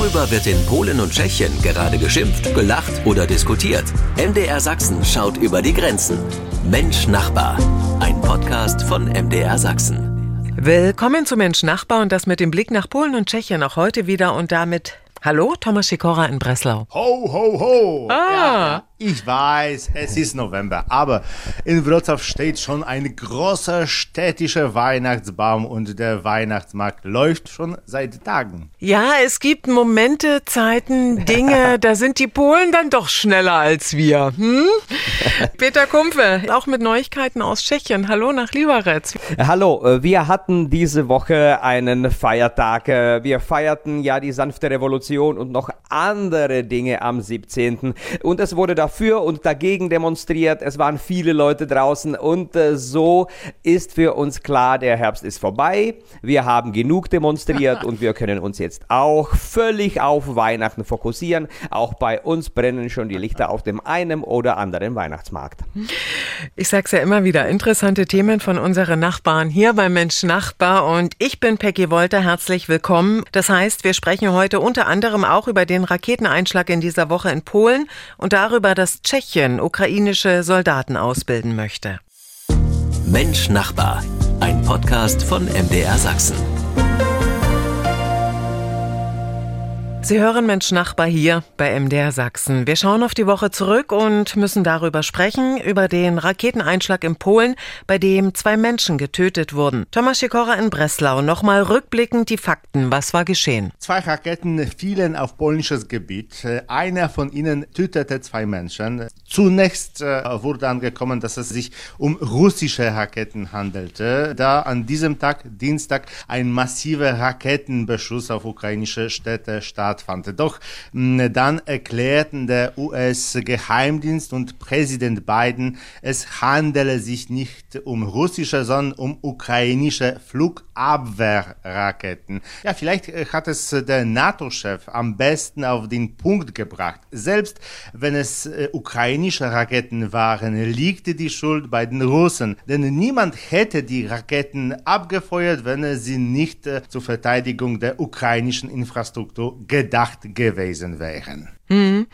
Worüber wird in Polen und Tschechien gerade geschimpft, gelacht oder diskutiert? MDR Sachsen schaut über die Grenzen. Mensch Nachbar. Ein Podcast von MDR Sachsen. Willkommen zu Mensch Nachbar und das mit dem Blick nach Polen und Tschechien auch heute wieder und damit Hallo, Thomas Sikora in Breslau. Ho, ho, ho! Ah. Ja, ich weiß, es ist November, aber in Wrocław steht schon ein großer städtischer Weihnachtsbaum und der Weihnachtsmarkt läuft schon seit Tagen. Ja, es gibt Momente, Zeiten, Dinge, da sind die Polen dann doch schneller als wir. Hm? Peter Kumpfe, auch mit Neuigkeiten aus Tschechien. Hallo nach Liberec. Hallo, äh, wir hatten diese Woche einen Feiertag. Äh, Wir feierten ja die sanfte Revolution und noch andere Dinge am 17. Und es wurde dafür und dagegen demonstriert. Es waren viele Leute draußen und äh, so ist für uns klar, der Herbst ist vorbei. Wir haben genug demonstriert und wir können uns jetzt auch völlig auf Weihnachten fokussieren. Auch bei uns brennen schon die Lichter auf dem einen oder anderen Weihnachtsmarkt. Ich sag's ja immer wieder, interessante Themen von unseren Nachbarn hier beim Mensch Nachbar und ich bin Peggy Wolter, herzlich willkommen. Das heißt, wir sprechen heute unter anderem auch über den Raketeneinschlag in dieser Woche in Polen und darüber, dass Tschechien ukrainische Soldaten ausbilden möchte. Mensch Nachbar. Ein Podcast von MDR Sachsen. Sie hören Mensch Nachbar hier bei MDR Sachsen. Wir schauen auf die Woche zurück und müssen darüber sprechen, über den Raketeneinschlag in Polen, bei dem zwei Menschen getötet wurden. Thomas Sikora in Breslau, nochmal rückblickend die Fakten. Was war geschehen? Zwei Raketen fielen auf polnisches Gebiet. Einer von ihnen tötete zwei Menschen. Zunächst äh, wurde angekommen, dass es sich um russische Raketen handelte, da an diesem Tag, Dienstag, ein massiver Raketenbeschuss auf ukrainische Städte stattfand. Doch mh, dann erklärten der US-Geheimdienst und Präsident Biden, es handele sich nicht um russische, sondern um ukrainische Flugabwehrraketen. Ja, vielleicht äh, hat es äh, der NATO-Chef am besten auf den Punkt gebracht. Selbst wenn es äh, ukrainische Raketen waren, liegt die Schuld bei den Russen. Denn niemand hätte die Raketen abgefeuert, wenn sie nicht zur Verteidigung der ukrainischen Infrastruktur gedacht gewesen wären. Hm.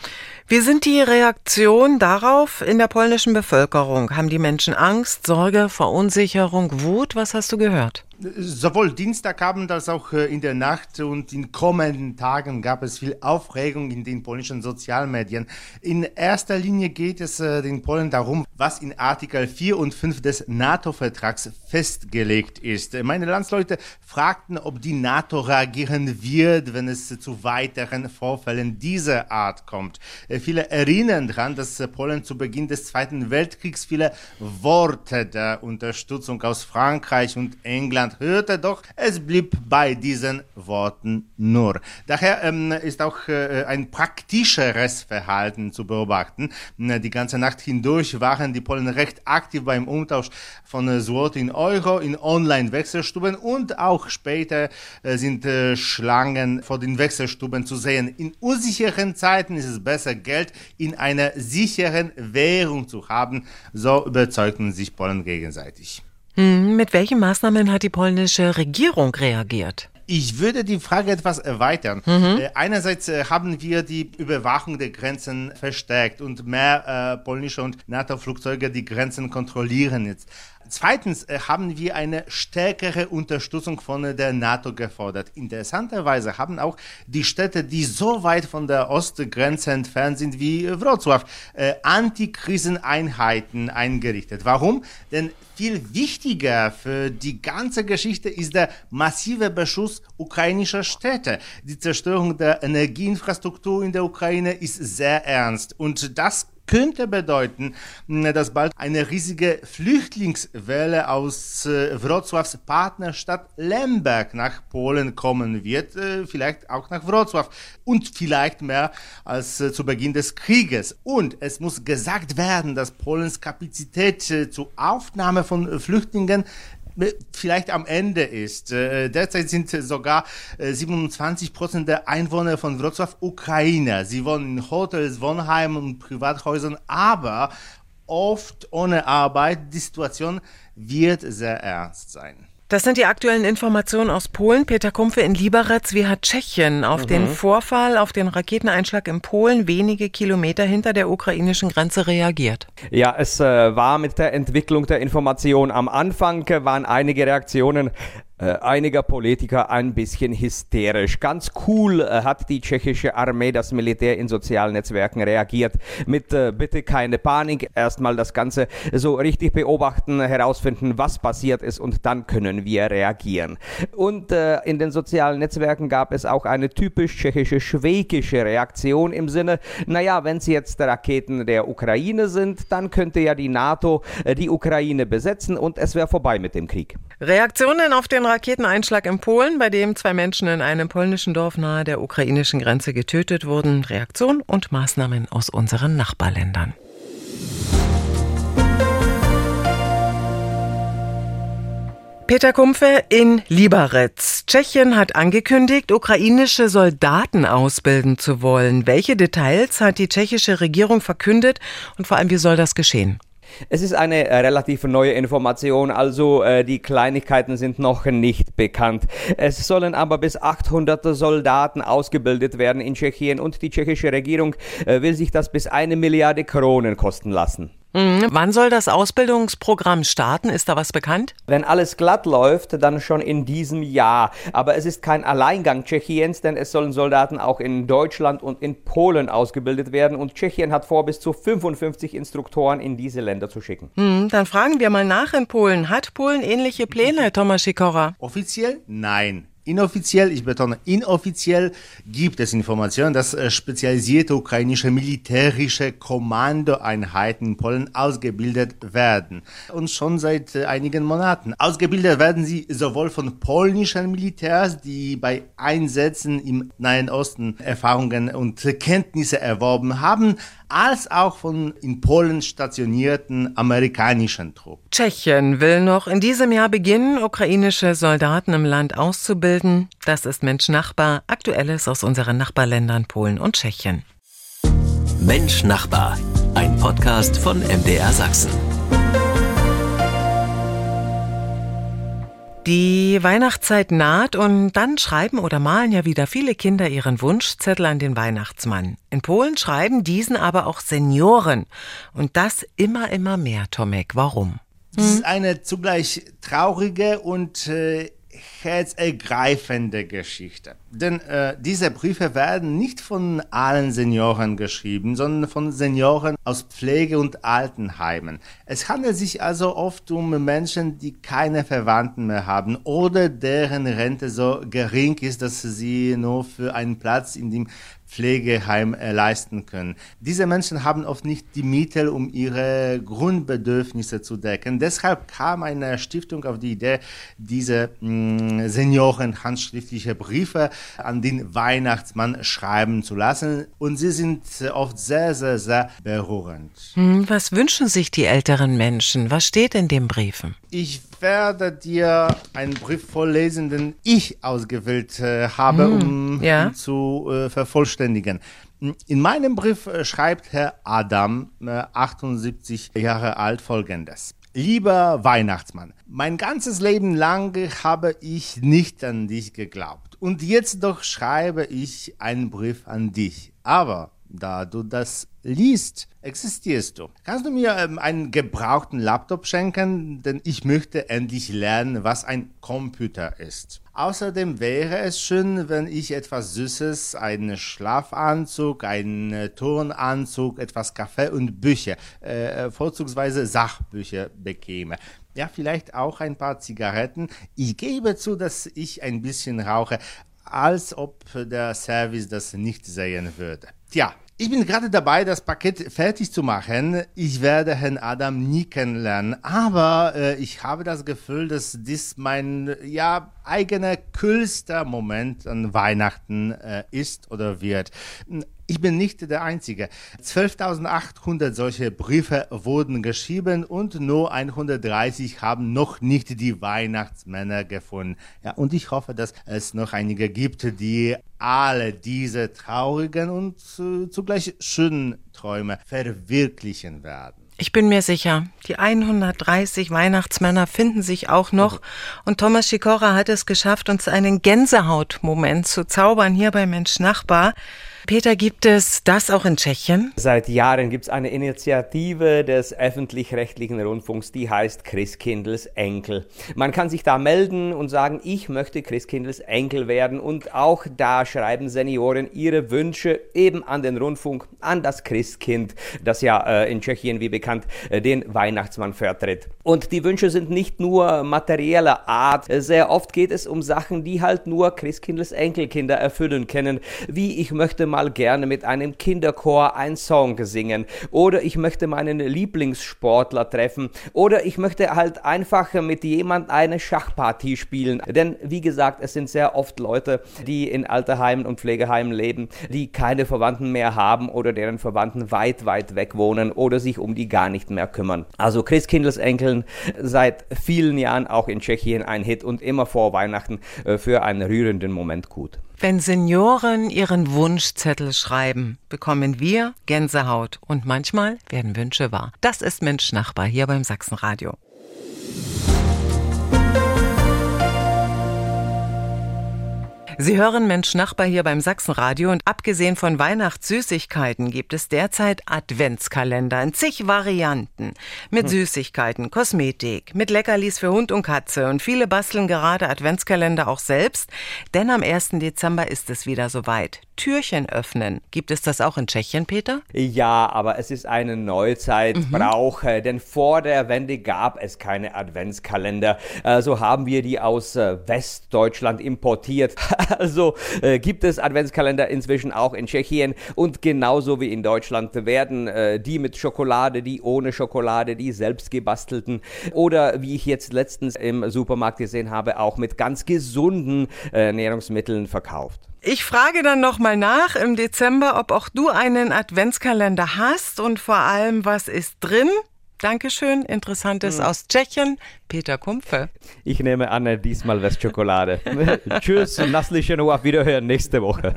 Wie sind die Reaktionen darauf in der polnischen Bevölkerung? Haben die Menschen Angst, Sorge, Verunsicherung, Wut? Was hast du gehört? Sowohl Dienstagabend als auch äh, in der Nacht und in kommenden Tagen gab es viel Aufregung in den polnischen Sozialmedien. In erster Linie geht es äh, den Polen darum, was in Artikel 4 und 5 des NATO-Vertrags festgelegt ist. Meine Landsleute fragten, ob die NATO reagieren wird, wenn es zu weiteren Vorfällen dieser Art kommt. Äh, Viele erinnern daran, dass Polen zu Beginn des Zweiten Weltkriegs viele Worte der Unterstützung aus Frankreich und England hörte, doch es blieb bei diesen Worten nur. Daher ähm, ist auch äh, ein praktischeres Verhalten zu beobachten. Äh, Die ganze Nacht hindurch waren die Polen recht aktiv beim Umtausch von äh, Zloty in Euro in Online-Wechselstuben und auch später äh, sind äh, Schlangen vor den Wechselstuben zu sehen. In unsicheren Zeiten ist es besser, Geld in einer sicheren Währung zu haben. So überzeugten sich Polen gegenseitig. Hm, mit welchen Maßnahmen hat die polnische Regierung reagiert? Ich würde die Frage etwas erweitern. Äh, einerseits äh, haben wir die Überwachung der Grenzen verstärkt und mehr äh, polnische und NATO-Flugzeuge die Grenzen kontrollieren jetzt. Zweitens äh, haben wir eine stärkere Unterstützung von der NATO gefordert. Interessanterweise haben auch die Städte, die so weit von der Ostgrenze entfernt sind wie Wrocław, äh, Antikriseneinheiten eingerichtet. Warum? Denn viel wichtiger für die ganze Geschichte ist der massive Beschuss ukrainischer Städte. Die Zerstörung der Energieinfrastruktur in der Ukraine ist sehr ernst und das könnte bedeuten, dass bald eine riesige Flüchtlingswelle aus äh, Wrocławs Partnerstadt Lemberg nach Polen kommen wird, äh, vielleicht auch nach Wrocław und vielleicht mehr als äh, zu Beginn des Krieges. Und es muss gesagt werden, dass Polens Kapazität äh, zur Aufnahme von äh, Flüchtlingen vielleicht am Ende ist. Äh, Derzeit sind sogar äh, 27 Prozent der Einwohner von Wrocław Ukrainer. Sie wohnen in Hotels, Wohnheimen und Privathäusern, aber oft ohne Arbeit. Die Situation wird sehr ernst sein. Das sind die aktuellen Informationen aus Polen. Peter Kumpfe in Liberec. Wie hat Tschechien auf mhm. den Vorfall, auf den Raketeneinschlag in Polen wenige Kilometer hinter der ukrainischen Grenze reagiert? Ja, es äh, war mit der Entwicklung der Information am Anfang, äh, waren einige Reaktionen einiger Politiker ein bisschen hysterisch. Ganz cool äh, hat die tschechische Armee, das Militär in sozialen Netzwerken reagiert mit äh, bitte keine Panik, erstmal das Ganze so richtig beobachten, herausfinden, was passiert ist und dann können wir reagieren. Und äh, in den sozialen Netzwerken gab es auch eine typisch tschechische, schwäkische Reaktion im Sinne, naja, wenn es jetzt Raketen der Ukraine sind, dann könnte ja die NATO äh, die Ukraine besetzen und es wäre vorbei mit dem Krieg. Reaktionen auf den Raketeneinschlag in Polen, bei dem zwei Menschen in einem polnischen Dorf nahe der ukrainischen Grenze getötet wurden. Reaktion und Maßnahmen aus unseren Nachbarländern. Peter Kumpfe in Liberec. Tschechien hat angekündigt, ukrainische Soldaten ausbilden zu wollen. Welche Details hat die tschechische Regierung verkündet und vor allem, wie soll das geschehen? Es ist eine äh, relativ neue Information, also äh, die Kleinigkeiten sind noch nicht bekannt. Es sollen aber bis 800 Soldaten ausgebildet werden in Tschechien und die tschechische Regierung äh, will sich das bis eine Milliarde Kronen kosten lassen. Mhm. Wann soll das Ausbildungsprogramm starten? Ist da was bekannt? Wenn alles glatt läuft, dann schon in diesem Jahr. Aber es ist kein Alleingang Tschechiens, denn es sollen Soldaten auch in Deutschland und in Polen ausgebildet werden. Und Tschechien hat vor, bis zu 55 Instruktoren in diese Länder zu schicken. Mhm, dann fragen wir mal nach in Polen. Hat Polen ähnliche Pläne, Thomas Sikora? Offiziell nein. Inoffiziell, ich betone, inoffiziell gibt es Informationen, dass äh, spezialisierte ukrainische militärische Kommandoeinheiten in Polen ausgebildet werden. Und schon seit äh, einigen Monaten. Ausgebildet werden sie sowohl von polnischen Militärs, die bei Einsätzen im Nahen Osten Erfahrungen und Kenntnisse erworben haben, als auch von in Polen stationierten amerikanischen Truppen. Tschechien will noch in diesem Jahr beginnen, ukrainische Soldaten im Land auszubilden. Das ist Mensch Nachbar, aktuelles aus unseren Nachbarländern Polen und Tschechien. Mensch Nachbar, ein Podcast von MDR Sachsen. Die Weihnachtszeit naht und dann schreiben oder malen ja wieder viele Kinder ihren Wunschzettel an den Weihnachtsmann. In Polen schreiben diesen aber auch Senioren. Und das immer, immer mehr, Tomek. Warum? Das ist eine zugleich traurige und äh, herzergreifende Geschichte. Denn äh, diese Briefe werden nicht von allen Senioren geschrieben, sondern von Senioren aus Pflege- und Altenheimen. Es handelt sich also oft um Menschen, die keine Verwandten mehr haben oder deren Rente so gering ist, dass sie nur für einen Platz in dem Pflegeheim äh, leisten können. Diese Menschen haben oft nicht die Mittel, um ihre Grundbedürfnisse zu decken. Deshalb kam eine Stiftung auf die Idee, diese mh, mm, Senioren handschriftliche Briefe an den Weihnachtsmann schreiben zu lassen. Und sie sind oft sehr, sehr, sehr berührend. Hm, was wünschen sich die älteren Menschen? Was steht in den Briefen? Ich werde dir einen Brief vorlesen, den ich ausgewählt äh, habe, hm, um ja. zu äh, vervollständigen. In meinem Brief äh, schreibt Herr Adam, äh, 78 Jahre alt, folgendes. Lieber Weihnachtsmann, mein ganzes Leben lang habe ich nicht an dich geglaubt. Und jetzt doch schreibe ich einen Brief an dich. Aber da du das liest, existierst du. Kannst du mir ähm, einen gebrauchten Laptop schenken? Denn ich möchte endlich lernen, was ein Computer ist. Außerdem wäre es schön, wenn ich etwas Süßes, einen Schlafanzug, einen äh, Turnanzug, etwas Kaffee und Bücher, äh, vorzugsweise Sachbücher bekäme. Ja, vielleicht auch ein paar Zigaretten. Ich gebe zu, dass ich ein bisschen rauche, als ob der Service das nicht sehen würde. Tja, ich bin gerade dabei, das Paket fertig zu machen. Ich werde Herrn Adam nie kennenlernen, aber äh, ich habe das Gefühl, dass dies mein ja eigener kühlster Moment an Weihnachten äh, ist oder wird. Ich bin nicht der Einzige. 12.800 solche Briefe wurden geschrieben und nur 130 haben noch nicht die Weihnachtsmänner gefunden. Ja, und ich hoffe, dass es noch einige gibt, die alle diese traurigen und äh, zugleich schönen Träume verwirklichen werden. Ich bin mir sicher, die 130 Weihnachtsmänner finden sich auch noch. Und Thomas Schikora hat es geschafft, uns einen Gänsehautmoment zu zaubern hier bei Mensch Nachbar. Peter, gibt es das auch in Tschechien? Seit Jahren gibt es eine Initiative des öffentlich-rechtlichen Rundfunks, die heißt Christkindls Enkel. Man kann sich da melden und sagen, ich möchte Christkindls Enkel werden und auch da schreiben Senioren ihre Wünsche eben an den Rundfunk, an das Christkind, das ja äh, in Tschechien, wie bekannt, äh, den Weihnachtsmann vertritt. Und die Wünsche sind nicht nur materieller Art, sehr oft geht es um Sachen, die halt nur Christkindls Enkelkinder erfüllen können, wie ich möchte mal gerne mit einem Kinderchor einen Song singen oder ich möchte meinen Lieblingssportler treffen oder ich möchte halt einfach mit jemand eine Schachpartie spielen. Denn wie gesagt, es sind sehr oft Leute, die in Alterheimen und Pflegeheimen leben, die keine Verwandten mehr haben oder deren Verwandten weit, weit weg wohnen oder sich um die gar nicht mehr kümmern. Also Christkindles Enkeln seit vielen Jahren auch in Tschechien ein Hit und immer vor Weihnachten äh, für einen rührenden Moment gut. Wenn Senioren ihren Wunschzettel schreiben, bekommen wir Gänsehaut und manchmal werden Wünsche wahr. Das ist Mensch Nachbar hier beim Sachsenradio. Sie hören Mensch Nachbar hier beim Sachsenradio und abgesehen von Weihnachtssüßigkeiten gibt es derzeit Adventskalender in zig Varianten. Mit hm. Süßigkeiten, Kosmetik, mit Leckerlis für Hund und Katze und viele basteln gerade Adventskalender auch selbst, denn am 1. Dezember ist es wieder soweit. Türchen öffnen. Gibt es das auch in Tschechien, Peter? Ja, aber es ist eine Neuzeitbrauch, mhm. denn vor der Wende gab es keine Adventskalender. Also haben wir die aus äh, Westdeutschland importiert. Also äh, gibt es Adventskalender inzwischen auch in Tschechien und genauso wie in Deutschland werden äh, die mit Schokolade, die ohne Schokolade, die selbst gebastelten oder wie ich jetzt letztens im Supermarkt gesehen habe, auch mit ganz gesunden äh, Ernährungsmitteln verkauft. Ich frage dann nochmal nach im Dezember, ob auch du einen Adventskalender hast und vor allem, was ist drin? Dankeschön. Interessantes mhm. aus Tschechien. Peter Kumpfe. Ich nehme an, diesmal Westschokolade. Tschüss und nasslichen auf Wiederhören nächste Woche.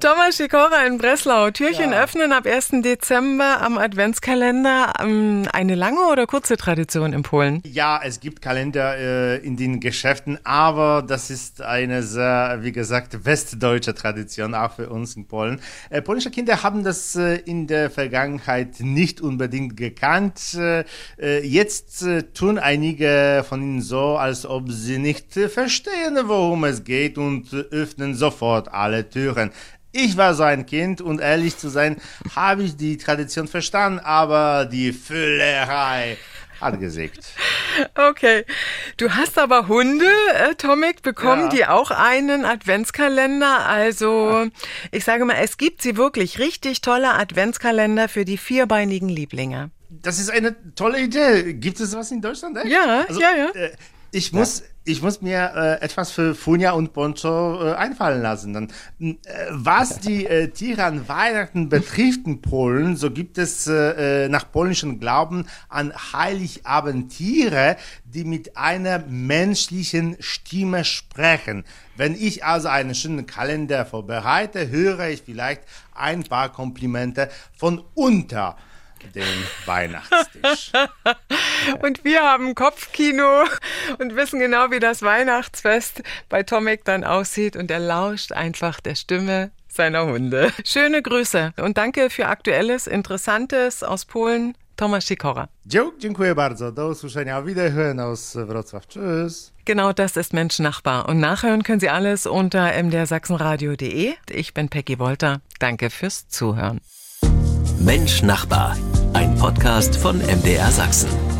Thomas Schikora in Breslau. Türchen ja. öffnen ab 1. Dezember am Adventskalender. Ähm, eine lange oder kurze Tradition in Polen? Ja, es gibt Kalender äh, in den Geschäften, aber das ist eine sehr, wie gesagt, westdeutsche Tradition, auch für uns in Polen. Äh, polnische Kinder haben das äh, in der Vergangenheit nicht unbedingt gekannt. Äh, äh, jetzt äh, tun einige von ihnen so, als ob sie nicht verstehen, worum es geht und öffnen sofort alle Türen. Ich war so ein Kind und ehrlich zu sein, habe ich die Tradition verstanden, aber die Füllerei hat gesägt. Okay. Du hast aber Hunde, äh, Tomek, bekommen, ja. die auch einen Adventskalender. Also, ich sage mal, es gibt sie wirklich richtig tolle Adventskalender für die vierbeinigen Lieblinge das ist eine tolle Idee. Gibt es was in Deutschland? Echt? Ja, also, ja, ja. Äh, ich muss, ja. ich muss mir äh, etwas für Funja und Poncho äh, einfallen lassen. Dann, äh, was die äh, Tiere an Weihnachten betrifft in Polen, so gibt es äh, nach polnischem Glauben an Heiligabend Tiere, die mit einer menschlichen Stimme sprechen. Wenn ich also einen schönen Kalender vorbereite, höre ich vielleicht ein paar Komplimente von unter den Weihnachtstisch. und wir haben Kopfkino und wissen genau, wie das Weihnachtsfest bei Tomek dann aussieht und er lauscht einfach der Stimme seiner Hunde. Schöne Grüße und danke für Aktuelles, Interessantes aus Polen. Tomasz Sikora. Dziękuję bardzo. Do usłyszenia. Wiederhören aus Wrocław. Tschüss. Genau das ist Mensch Nachbar. Und nachhören können Sie alles unter mdrsachsenradio.de. Ich bin Peggy Wolter. Danke fürs Zuhören. Mensch Nachbar, ein Podcast von MDR Sachsen.